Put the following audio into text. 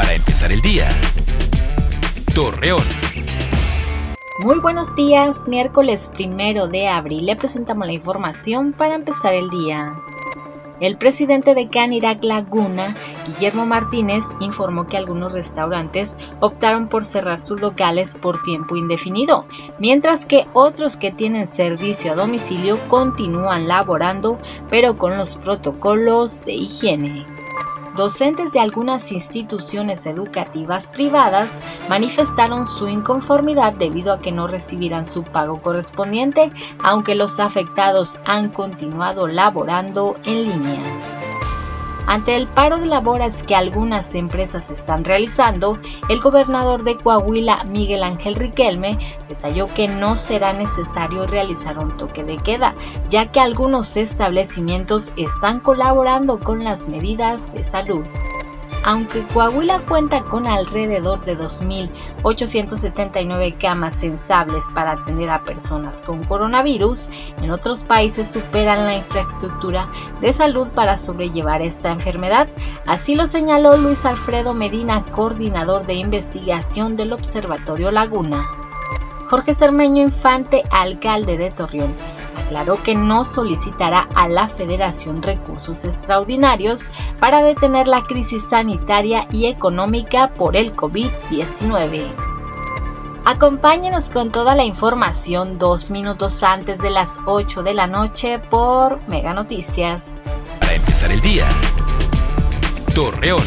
para empezar el día. Torreón. Muy buenos días, miércoles primero de abril le presentamos la información para empezar el día. El presidente de Canirac Laguna, Guillermo Martínez, informó que algunos restaurantes optaron por cerrar sus locales por tiempo indefinido, mientras que otros que tienen servicio a domicilio continúan laborando, pero con los protocolos de higiene docentes de algunas instituciones educativas privadas manifestaron su inconformidad debido a que no recibirán su pago correspondiente, aunque los afectados han continuado laborando en línea. Ante el paro de labores que algunas empresas están realizando, el gobernador de Coahuila, Miguel Ángel Riquelme, detalló que no será necesario realizar un toque de queda, ya que algunos establecimientos están colaborando con las medidas de salud. Aunque Coahuila cuenta con alrededor de 2.879 camas sensables para atender a personas con coronavirus, en otros países superan la infraestructura de salud para sobrellevar esta enfermedad. Así lo señaló Luis Alfredo Medina, coordinador de investigación del Observatorio Laguna. Jorge Cermeño Infante, alcalde de Torreón, aclaró que no solicitará a la Federación recursos extraordinarios para detener la crisis sanitaria y económica por el COVID-19. Acompáñenos con toda la información dos minutos antes de las 8 de la noche por Mega Noticias. Para empezar el día, Torreón.